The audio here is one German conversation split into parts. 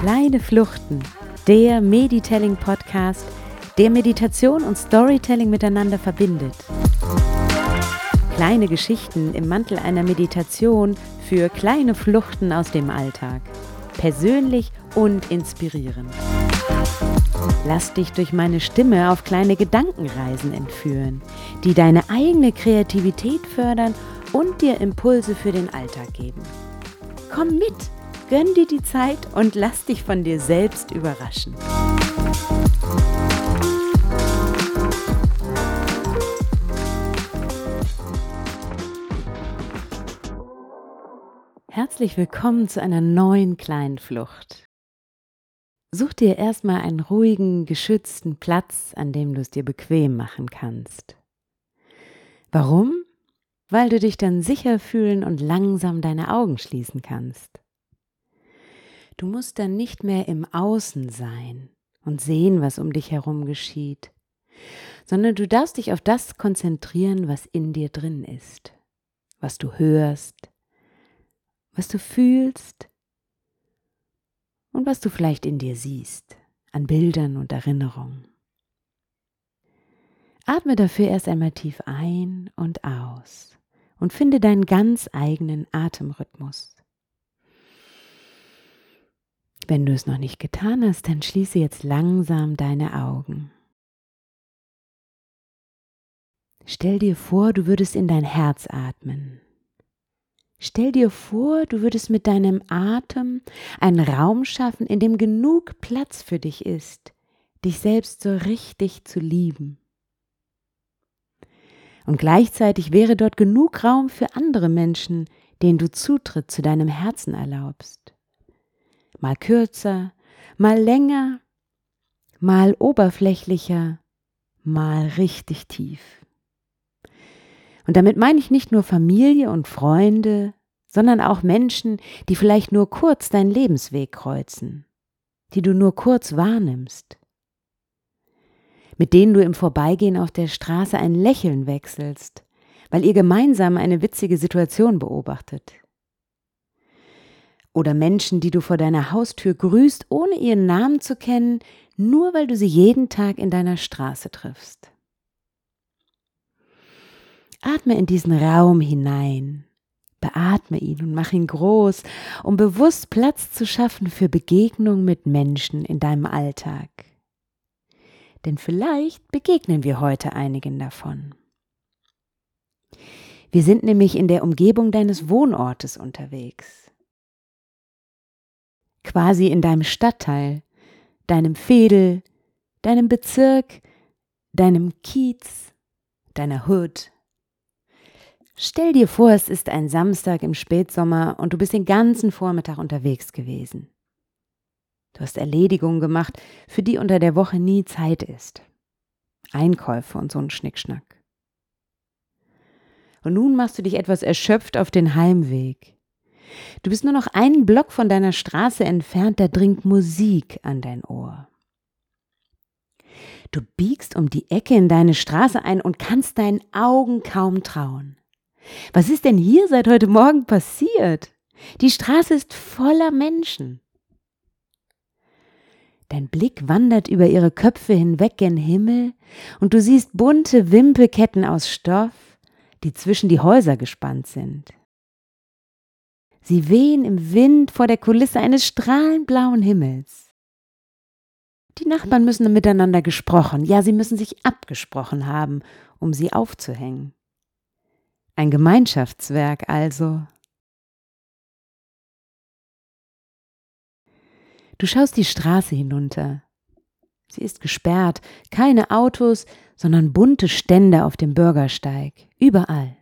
Kleine Fluchten, der Meditelling Podcast, der Meditation und Storytelling miteinander verbindet. Kleine Geschichten im Mantel einer Meditation für kleine Fluchten aus dem Alltag. Persönlich und inspirierend. Lass dich durch meine Stimme auf kleine Gedankenreisen entführen, die deine eigene Kreativität fördern und dir Impulse für den Alltag geben. Komm mit, gönn dir die Zeit und lass dich von dir selbst überraschen. Herzlich willkommen zu einer neuen kleinen Flucht. Such dir erstmal einen ruhigen, geschützten Platz, an dem du es dir bequem machen kannst. Warum? Weil du dich dann sicher fühlen und langsam deine Augen schließen kannst. Du musst dann nicht mehr im Außen sein und sehen, was um dich herum geschieht, sondern du darfst dich auf das konzentrieren, was in dir drin ist, was du hörst, was du fühlst und was du vielleicht in dir siehst, an Bildern und Erinnerungen. Atme dafür erst einmal tief ein und aus und finde deinen ganz eigenen Atemrhythmus. Wenn du es noch nicht getan hast, dann schließe jetzt langsam deine Augen. Stell dir vor, du würdest in dein Herz atmen. Stell dir vor, du würdest mit deinem Atem einen Raum schaffen, in dem genug Platz für dich ist, dich selbst so richtig zu lieben. Und gleichzeitig wäre dort genug Raum für andere Menschen, denen du Zutritt zu deinem Herzen erlaubst. Mal kürzer, mal länger, mal oberflächlicher, mal richtig tief. Und damit meine ich nicht nur Familie und Freunde, sondern auch Menschen, die vielleicht nur kurz deinen Lebensweg kreuzen, die du nur kurz wahrnimmst, mit denen du im Vorbeigehen auf der Straße ein Lächeln wechselst, weil ihr gemeinsam eine witzige Situation beobachtet. Oder Menschen, die du vor deiner Haustür grüßt, ohne ihren Namen zu kennen, nur weil du sie jeden Tag in deiner Straße triffst. Atme in diesen Raum hinein. Beatme ihn und mach ihn groß, um bewusst Platz zu schaffen für Begegnung mit Menschen in deinem Alltag. Denn vielleicht begegnen wir heute einigen davon. Wir sind nämlich in der Umgebung deines Wohnortes unterwegs. Quasi in deinem Stadtteil, deinem Fädel, deinem Bezirk, deinem Kiez, deiner Hood, Stell dir vor, es ist ein Samstag im Spätsommer und du bist den ganzen Vormittag unterwegs gewesen. Du hast Erledigungen gemacht, für die unter der Woche nie Zeit ist. Einkäufe und so ein Schnickschnack. Und nun machst du dich etwas erschöpft auf den Heimweg. Du bist nur noch einen Block von deiner Straße entfernt, da dringt Musik an dein Ohr. Du biegst um die Ecke in deine Straße ein und kannst deinen Augen kaum trauen. Was ist denn hier seit heute Morgen passiert? Die Straße ist voller Menschen. Dein Blick wandert über ihre Köpfe hinweg gen Himmel und du siehst bunte Wimpelketten aus Stoff, die zwischen die Häuser gespannt sind. Sie wehen im Wind vor der Kulisse eines strahlend blauen Himmels. Die Nachbarn müssen miteinander gesprochen, ja, sie müssen sich abgesprochen haben, um sie aufzuhängen. Ein Gemeinschaftswerk also. Du schaust die Straße hinunter. Sie ist gesperrt, keine Autos, sondern bunte Stände auf dem Bürgersteig, überall.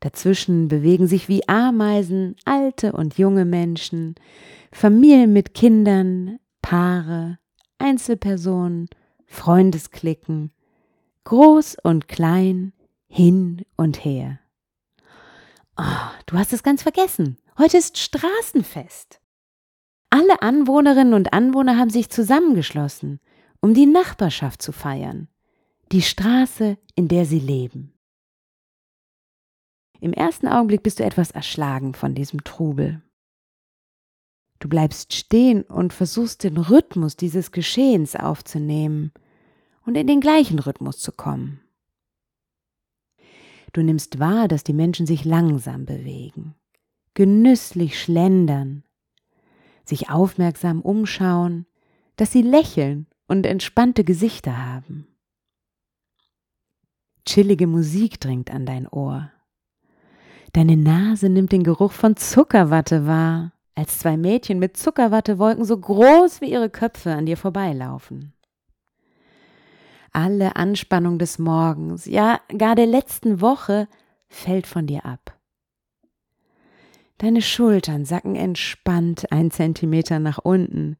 Dazwischen bewegen sich wie Ameisen alte und junge Menschen, Familien mit Kindern, Paare, Einzelpersonen, Freundesklicken, groß und klein, hin und her. Oh, du hast es ganz vergessen. Heute ist Straßenfest. Alle Anwohnerinnen und Anwohner haben sich zusammengeschlossen, um die Nachbarschaft zu feiern, die Straße, in der sie leben. Im ersten Augenblick bist du etwas erschlagen von diesem Trubel. Du bleibst stehen und versuchst den Rhythmus dieses Geschehens aufzunehmen und in den gleichen Rhythmus zu kommen. Du nimmst wahr, dass die Menschen sich langsam bewegen, genüsslich schlendern, sich aufmerksam umschauen, dass sie lächeln und entspannte Gesichter haben. Chillige Musik dringt an dein Ohr. Deine Nase nimmt den Geruch von Zuckerwatte wahr, als zwei Mädchen mit Zuckerwattewolken so groß wie ihre Köpfe an dir vorbeilaufen. Alle Anspannung des Morgens, ja gar der letzten Woche, fällt von dir ab. Deine Schultern sacken entspannt ein Zentimeter nach unten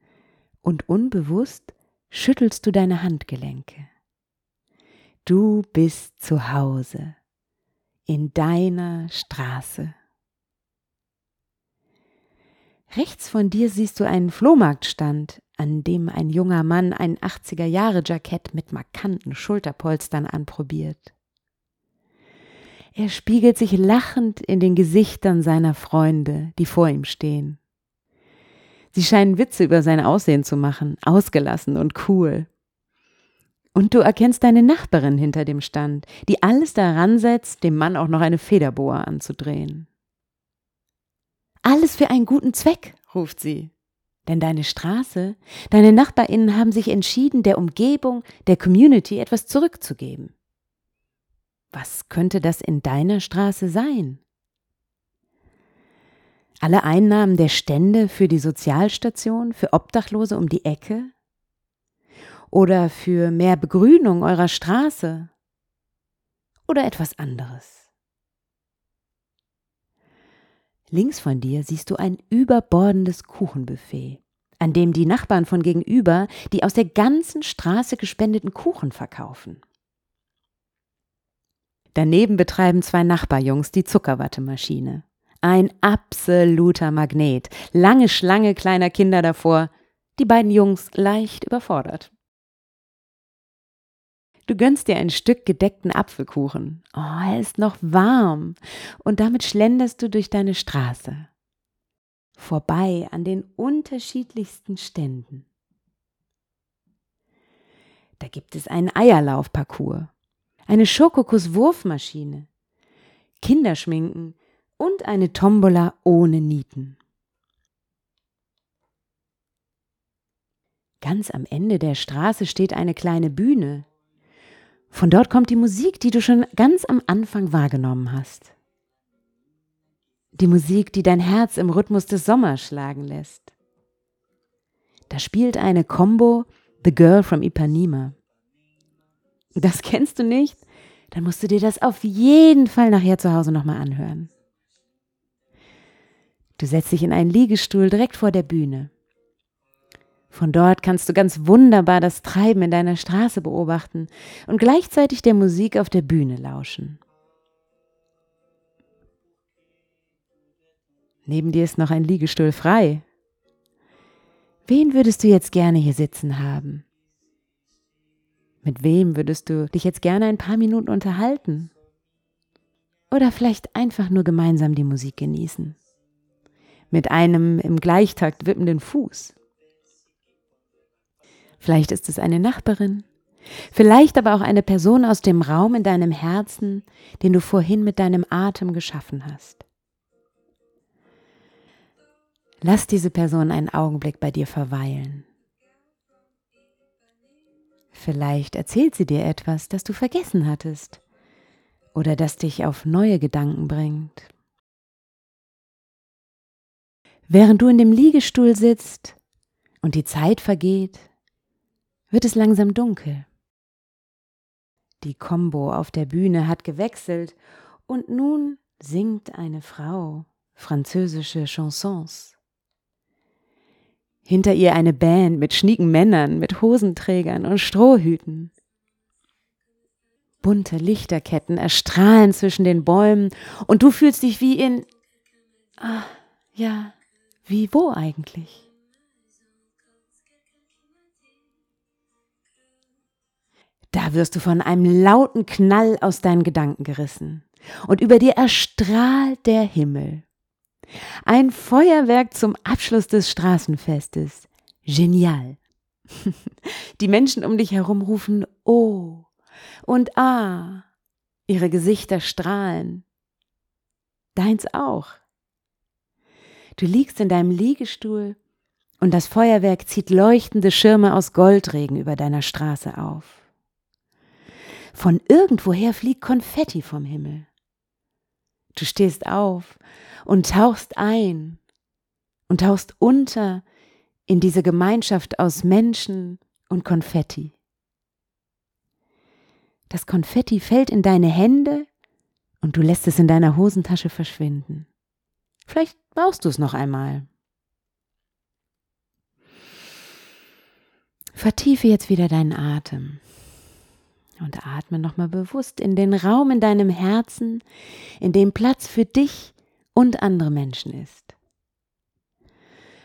und unbewusst schüttelst du deine Handgelenke. Du bist zu Hause in deiner Straße. Rechts von dir siehst du einen Flohmarktstand, an dem ein junger Mann ein 80er Jahre Jackett mit markanten Schulterpolstern anprobiert. Er spiegelt sich lachend in den Gesichtern seiner Freunde, die vor ihm stehen. Sie scheinen Witze über sein Aussehen zu machen, ausgelassen und cool. Und du erkennst deine Nachbarin hinter dem Stand, die alles daran setzt, dem Mann auch noch eine Federboa anzudrehen. Alles für einen guten Zweck, ruft sie. Denn deine Straße, deine Nachbarinnen haben sich entschieden, der Umgebung, der Community etwas zurückzugeben. Was könnte das in deiner Straße sein? Alle Einnahmen der Stände für die Sozialstation, für Obdachlose um die Ecke? Oder für mehr Begrünung eurer Straße? Oder etwas anderes? Links von dir siehst du ein überbordendes Kuchenbuffet, an dem die Nachbarn von gegenüber die aus der ganzen Straße gespendeten Kuchen verkaufen. Daneben betreiben zwei Nachbarjungs die Zuckerwattemaschine. Ein absoluter Magnet. Lange Schlange kleiner Kinder davor. Die beiden Jungs leicht überfordert. Du gönnst dir ein Stück gedeckten Apfelkuchen. Oh, er ist noch warm. Und damit schlenderst du durch deine Straße. Vorbei an den unterschiedlichsten Ständen. Da gibt es einen Eierlaufparcours, eine Schokokuss-Wurfmaschine, Kinderschminken und eine Tombola ohne Nieten. Ganz am Ende der Straße steht eine kleine Bühne, von dort kommt die Musik, die du schon ganz am Anfang wahrgenommen hast. Die Musik, die dein Herz im Rhythmus des Sommers schlagen lässt. Da spielt eine Combo The Girl from Ipanema. Das kennst du nicht? Dann musst du dir das auf jeden Fall nachher zu Hause nochmal anhören. Du setzt dich in einen Liegestuhl direkt vor der Bühne. Von dort kannst du ganz wunderbar das Treiben in deiner Straße beobachten und gleichzeitig der Musik auf der Bühne lauschen. Neben dir ist noch ein Liegestuhl frei. Wen würdest du jetzt gerne hier sitzen haben? Mit wem würdest du dich jetzt gerne ein paar Minuten unterhalten? Oder vielleicht einfach nur gemeinsam die Musik genießen? Mit einem im Gleichtakt wippenden Fuß? Vielleicht ist es eine Nachbarin, vielleicht aber auch eine Person aus dem Raum in deinem Herzen, den du vorhin mit deinem Atem geschaffen hast. Lass diese Person einen Augenblick bei dir verweilen. Vielleicht erzählt sie dir etwas, das du vergessen hattest oder das dich auf neue Gedanken bringt. Während du in dem Liegestuhl sitzt und die Zeit vergeht, wird es langsam dunkel. Die Combo auf der Bühne hat gewechselt und nun singt eine Frau französische Chansons. Hinter ihr eine Band mit schnieken Männern, mit Hosenträgern und Strohhüten. Bunte Lichterketten erstrahlen zwischen den Bäumen und du fühlst dich wie in... Ah, ja, wie wo eigentlich? Wirst du von einem lauten Knall aus deinen Gedanken gerissen. und über dir erstrahlt der Himmel. Ein Feuerwerk zum Abschluss des Straßenfestes. Genial. Die Menschen um dich herum rufen Oh und Ah. Ihre Gesichter strahlen. Deins auch. Du liegst in deinem Liegestuhl und das Feuerwerk zieht leuchtende Schirme aus Goldregen über deiner Straße auf. Von irgendwoher fliegt Konfetti vom Himmel. Du stehst auf und tauchst ein und tauchst unter in diese Gemeinschaft aus Menschen und Konfetti. Das Konfetti fällt in deine Hände und du lässt es in deiner Hosentasche verschwinden. Vielleicht brauchst du es noch einmal. Vertiefe jetzt wieder deinen Atem und atme nochmal bewusst in den Raum in deinem Herzen, in dem Platz für dich und andere Menschen ist.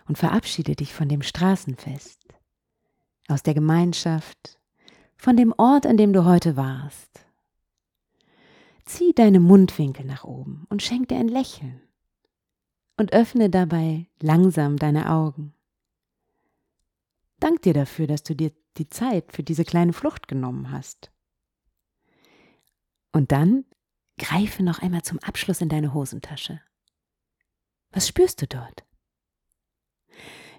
Und verabschiede dich von dem Straßenfest, aus der Gemeinschaft, von dem Ort, an dem du heute warst. Zieh deine Mundwinkel nach oben und schenk dir ein Lächeln und öffne dabei langsam deine Augen. Dank dir dafür, dass du dir die Zeit für diese kleine Flucht genommen hast. Und dann greife noch einmal zum Abschluss in deine Hosentasche. Was spürst du dort?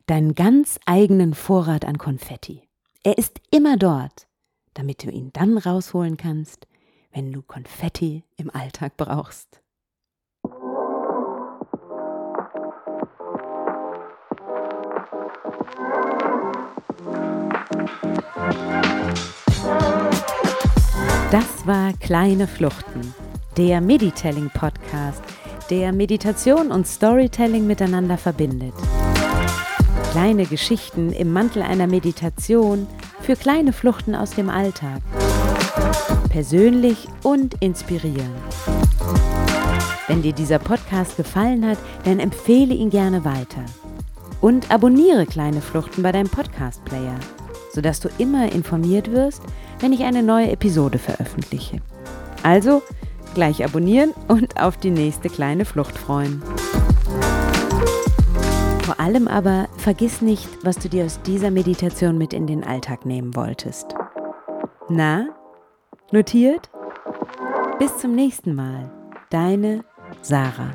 Deinen ganz eigenen Vorrat an Konfetti. Er ist immer dort, damit du ihn dann rausholen kannst, wenn du Konfetti im Alltag brauchst. Das war Kleine Fluchten, der Meditelling Podcast, der Meditation und Storytelling miteinander verbindet. Kleine Geschichten im Mantel einer Meditation für kleine Fluchten aus dem Alltag. Persönlich und inspirierend. Wenn dir dieser Podcast gefallen hat, dann empfehle ihn gerne weiter. Und abonniere Kleine Fluchten bei deinem Podcast-Player, sodass du immer informiert wirst, wenn ich eine neue Episode veröffentliche. Also gleich abonnieren und auf die nächste kleine Flucht freuen. Vor allem aber vergiss nicht, was du dir aus dieser Meditation mit in den Alltag nehmen wolltest. Na, notiert? Bis zum nächsten Mal. Deine Sarah.